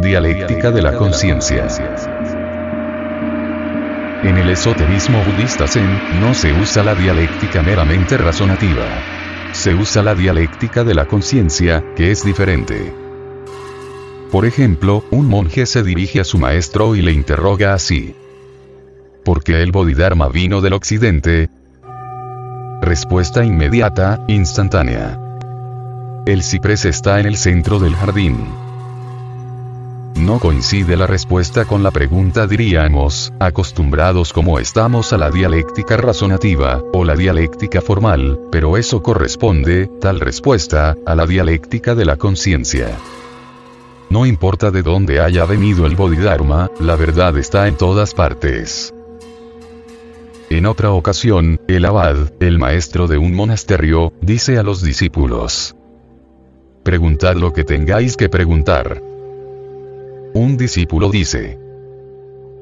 Dialéctica de la conciencia. En el esoterismo budista Zen, no se usa la dialéctica meramente razonativa. Se usa la dialéctica de la conciencia, que es diferente. Por ejemplo, un monje se dirige a su maestro y le interroga así. ¿Por qué el Bodhidharma vino del occidente? Respuesta inmediata, instantánea. El ciprés está en el centro del jardín. No coincide la respuesta con la pregunta diríamos, acostumbrados como estamos a la dialéctica razonativa, o la dialéctica formal, pero eso corresponde, tal respuesta, a la dialéctica de la conciencia. No importa de dónde haya venido el Bodhidharma, la verdad está en todas partes. En otra ocasión, el abad, el maestro de un monasterio, dice a los discípulos. Preguntad lo que tengáis que preguntar. Un discípulo dice.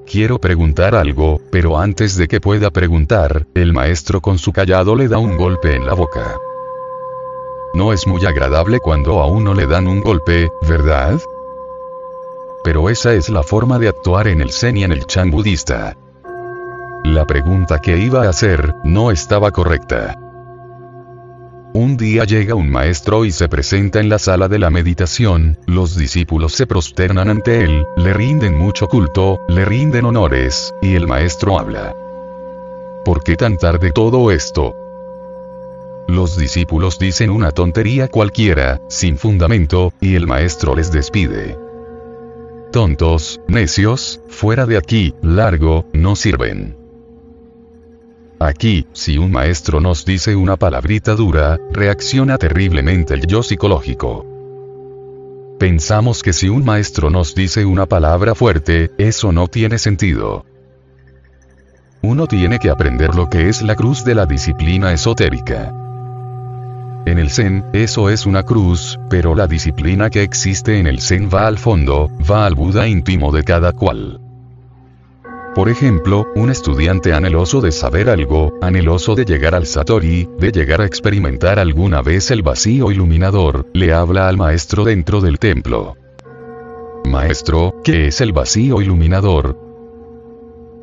Quiero preguntar algo, pero antes de que pueda preguntar, el maestro con su callado le da un golpe en la boca. No es muy agradable cuando a uno le dan un golpe, ¿verdad? Pero esa es la forma de actuar en el Zen y en el Chan budista. La pregunta que iba a hacer, no estaba correcta. Un día llega un maestro y se presenta en la sala de la meditación, los discípulos se prosternan ante él, le rinden mucho culto, le rinden honores, y el maestro habla. ¿Por qué tan tarde todo esto? Los discípulos dicen una tontería cualquiera, sin fundamento, y el maestro les despide. Tontos, necios, fuera de aquí, largo, no sirven. Aquí, si un maestro nos dice una palabrita dura, reacciona terriblemente el yo psicológico. Pensamos que si un maestro nos dice una palabra fuerte, eso no tiene sentido. Uno tiene que aprender lo que es la cruz de la disciplina esotérica. En el Zen, eso es una cruz, pero la disciplina que existe en el Zen va al fondo, va al Buda íntimo de cada cual. Por ejemplo, un estudiante anheloso de saber algo, anheloso de llegar al Satori, de llegar a experimentar alguna vez el vacío iluminador, le habla al maestro dentro del templo. Maestro, ¿qué es el vacío iluminador?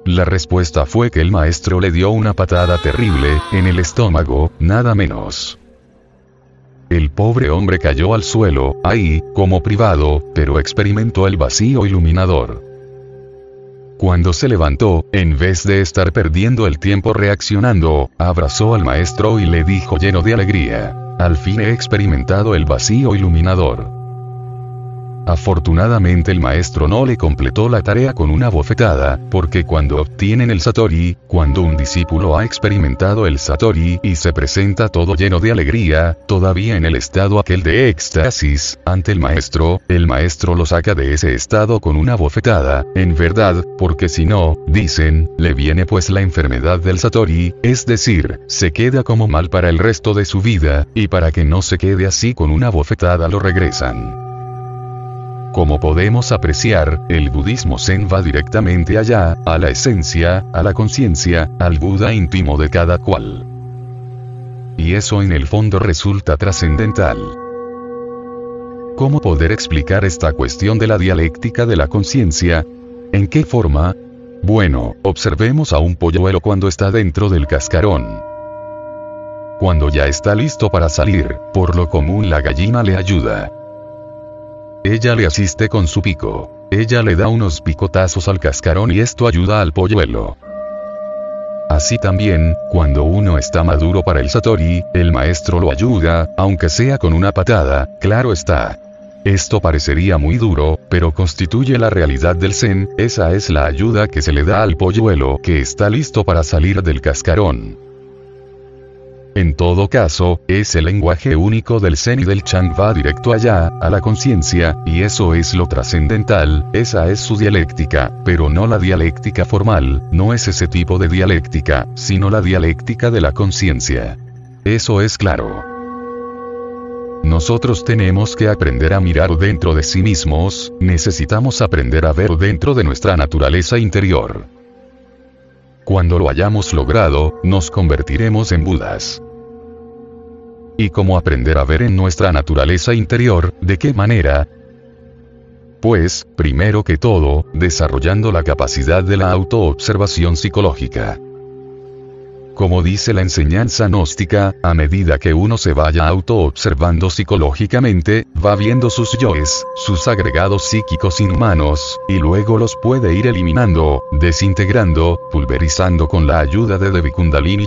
La respuesta fue que el maestro le dio una patada terrible, en el estómago, nada menos. El pobre hombre cayó al suelo, ahí, como privado, pero experimentó el vacío iluminador. Cuando se levantó, en vez de estar perdiendo el tiempo reaccionando, abrazó al maestro y le dijo lleno de alegría, al fin he experimentado el vacío iluminador. Afortunadamente el maestro no le completó la tarea con una bofetada, porque cuando obtienen el Satori, cuando un discípulo ha experimentado el Satori y se presenta todo lleno de alegría, todavía en el estado aquel de éxtasis, ante el maestro, el maestro lo saca de ese estado con una bofetada, en verdad, porque si no, dicen, le viene pues la enfermedad del Satori, es decir, se queda como mal para el resto de su vida, y para que no se quede así con una bofetada lo regresan. Como podemos apreciar, el budismo zen va directamente allá, a la esencia, a la conciencia, al Buda íntimo de cada cual. Y eso en el fondo resulta trascendental. ¿Cómo poder explicar esta cuestión de la dialéctica de la conciencia? ¿En qué forma? Bueno, observemos a un polluelo cuando está dentro del cascarón. Cuando ya está listo para salir, por lo común la gallina le ayuda. Ella le asiste con su pico. Ella le da unos picotazos al cascarón y esto ayuda al polluelo. Así también, cuando uno está maduro para el Satori, el maestro lo ayuda, aunque sea con una patada, claro está. Esto parecería muy duro, pero constituye la realidad del Zen, esa es la ayuda que se le da al polluelo que está listo para salir del cascarón. En todo caso, ese lenguaje único del Zen y del Chang va directo allá, a la conciencia, y eso es lo trascendental, esa es su dialéctica, pero no la dialéctica formal, no es ese tipo de dialéctica, sino la dialéctica de la conciencia. Eso es claro. Nosotros tenemos que aprender a mirar dentro de sí mismos, necesitamos aprender a ver dentro de nuestra naturaleza interior. Cuando lo hayamos logrado, nos convertiremos en Budas. ¿Y cómo aprender a ver en nuestra naturaleza interior, de qué manera? pues, primero que todo, desarrollando la capacidad de la autoobservación psicológica. Como dice la enseñanza gnóstica, a medida que uno se vaya auto-observando psicológicamente, va viendo sus yoes, sus agregados psíquicos inhumanos, y luego los puede ir eliminando, desintegrando, pulverizando con la ayuda de Devi Kundalini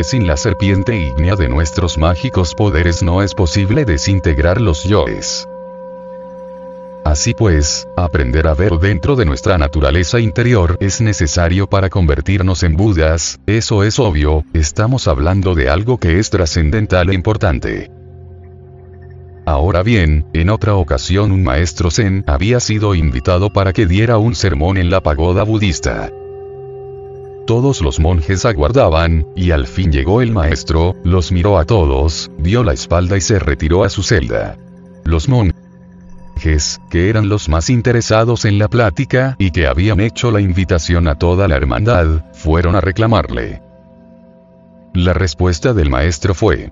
Porque sin la serpiente ígnea de nuestros mágicos poderes no es posible desintegrar los yoes. Así pues, aprender a ver dentro de nuestra naturaleza interior es necesario para convertirnos en Budas, eso es obvio, estamos hablando de algo que es trascendental e importante. Ahora bien, en otra ocasión un maestro Zen había sido invitado para que diera un sermón en la pagoda budista. Todos los monjes aguardaban, y al fin llegó el maestro, los miró a todos, dio la espalda y se retiró a su celda. Los monjes, que eran los más interesados en la plática y que habían hecho la invitación a toda la hermandad, fueron a reclamarle. La respuesta del maestro fue,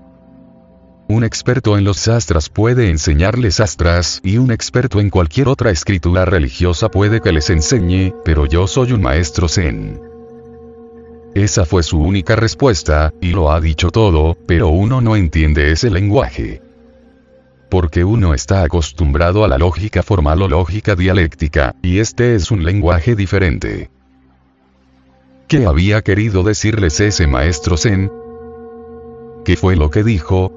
un experto en los sastras puede enseñarles astras y un experto en cualquier otra escritura religiosa puede que les enseñe, pero yo soy un maestro zen. Esa fue su única respuesta, y lo ha dicho todo, pero uno no entiende ese lenguaje. Porque uno está acostumbrado a la lógica formal o lógica dialéctica, y este es un lenguaje diferente. ¿Qué había querido decirles ese maestro Zen? ¿Qué fue lo que dijo?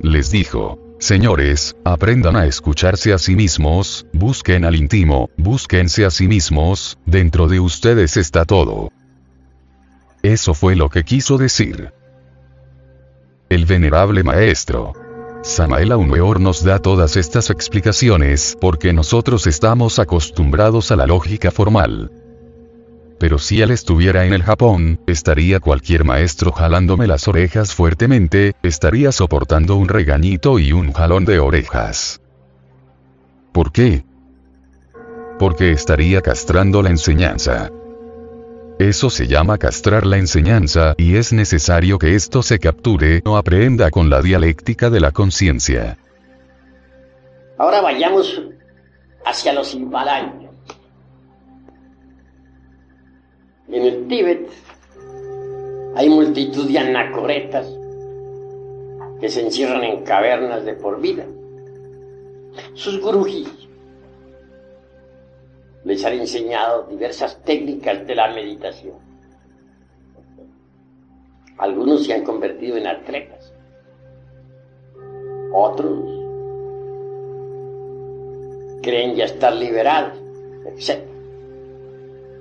Les dijo, Señores, aprendan a escucharse a sí mismos, busquen al íntimo, búsquense a sí mismos, dentro de ustedes está todo. Eso fue lo que quiso decir. El venerable maestro. Samael Aumeor nos da todas estas explicaciones porque nosotros estamos acostumbrados a la lógica formal. Pero si él estuviera en el Japón, estaría cualquier maestro jalándome las orejas fuertemente, estaría soportando un regañito y un jalón de orejas. ¿Por qué? Porque estaría castrando la enseñanza. Eso se llama castrar la enseñanza, y es necesario que esto se capture o aprenda con la dialéctica de la conciencia. Ahora vayamos hacia los Himalayas. En el Tíbet hay multitud de anacoretas que se encierran en cavernas de por vida. Sus gurujis les han enseñado diversas técnicas de la meditación. Algunos se han convertido en atletas, otros creen ya estar liberados, etc.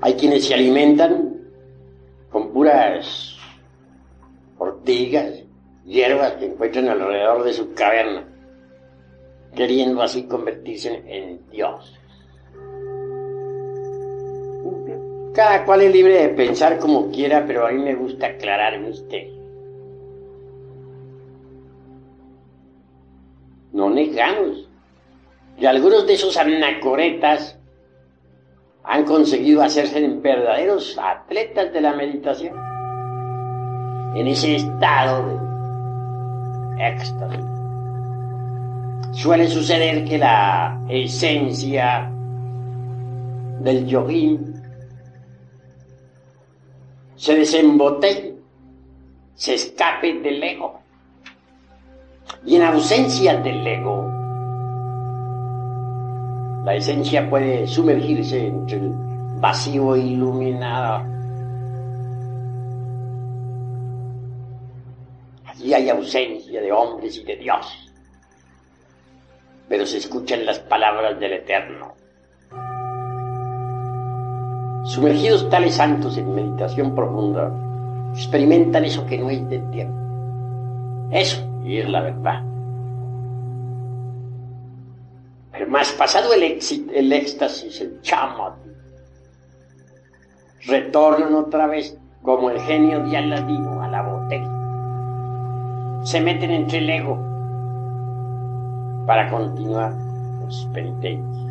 Hay quienes se alimentan con puras ortigas, hierbas que encuentran alrededor de su caverna, queriendo así convertirse en dioses. Cada cual es libre de pensar como quiera, pero a mí me gusta aclarar usted. No negamos que algunos de esos anacoretas han conseguido hacerse verdaderos atletas de la meditación. En ese estado de éxtasis. Suele suceder que la esencia del yogín se desembotelle, se escape del ego. Y en ausencia del ego, la esencia puede sumergirse entre el vacío iluminado. Allí hay ausencia de hombres y de Dios, pero se escuchan las palabras del Eterno. Sumergidos tales santos en meditación profunda, experimentan eso que no es tiempo. Eso, y es la verdad. Pero más pasado el, el éxtasis, el chamot, retornan otra vez como el genio de Aladino a la botella. Se meten entre el ego para continuar los penitencias.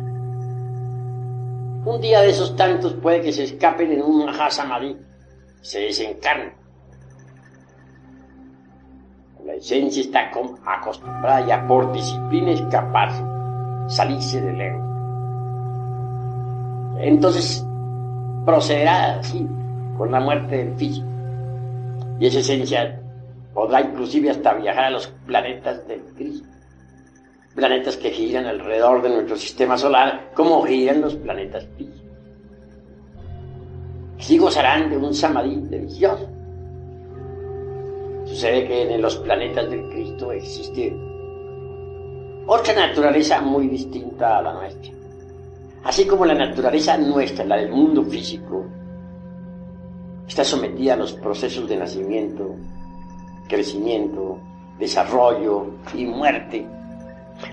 Un día de esos tantos puede que se escapen en un Mahasamadhi, se desencarnen. La esencia está acostumbrada ya por disciplina a escaparse, salirse del ego. Entonces procederá así, con la muerte del físico. Y esa esencia podrá inclusive hasta viajar a los planetas del Cristo. Planetas que giran alrededor de nuestro sistema solar, como giran los planetas físicos. Sí gozarán de un samadhi delicioso. Sucede que en los planetas del Cristo existe otra naturaleza muy distinta a la nuestra. Así como la naturaleza nuestra, la del mundo físico, está sometida a los procesos de nacimiento, crecimiento, desarrollo y muerte.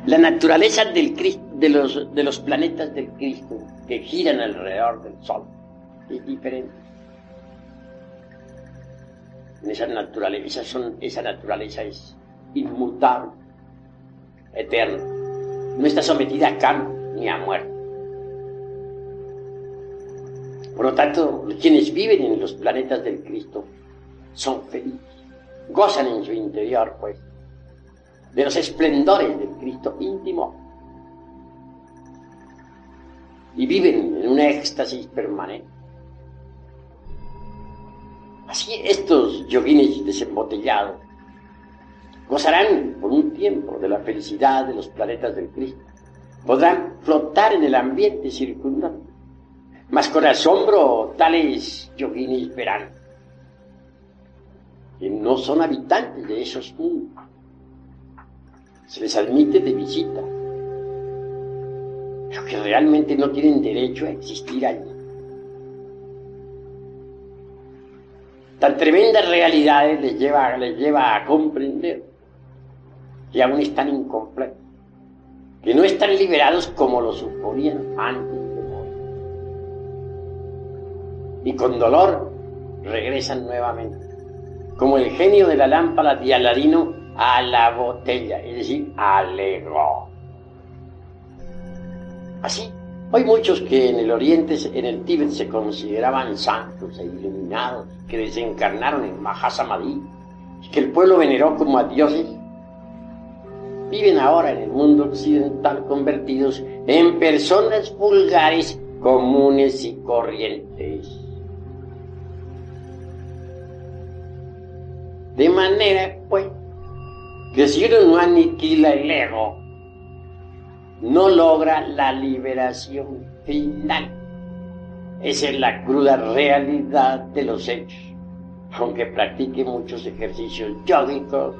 La naturaleza del de, los, de los planetas del Cristo que giran alrededor del Sol es diferente. Esa naturaleza, son, esa naturaleza es inmutable, eterna. No está sometida a cambio ni a muerte. Por lo tanto, quienes viven en los planetas del Cristo son felices, gozan en su interior, pues, de los esplendores del Cristo íntimo y viven en un éxtasis permanente. Así estos yoguines desembotellados gozarán por un tiempo de la felicidad de los planetas del Cristo. Podrán flotar en el ambiente circundante mas con asombro tales yoguinis verán que no son habitantes de esos mundos. Se les admite de visita, pero que realmente no tienen derecho a existir allí. Tan tremendas realidades les lleva, les lleva a comprender que aún están incompletos, que no están liberados como lo suponían antes y con dolor regresan nuevamente, como el genio de la lámpara de Aladino a la botella, es decir, al ego. Así, hay muchos que en el Oriente, en el Tíbet, se consideraban santos e iluminados, que desencarnaron en Mahasamadhi, que el pueblo veneró como a dioses, viven ahora en el mundo occidental convertidos en personas vulgares, comunes y corrientes. De manera, pues, que si uno no aniquila el ego, no logra la liberación final. Esa es la cruda realidad de los hechos. Aunque practique muchos ejercicios yógicos,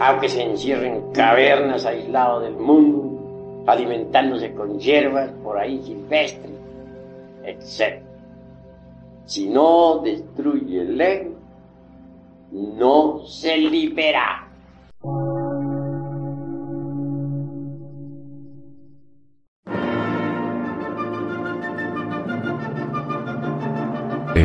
aunque se encierre en cavernas aislado del mundo, alimentándose con hierbas por ahí silvestres, etc. Si no destruye el ego, no se libera.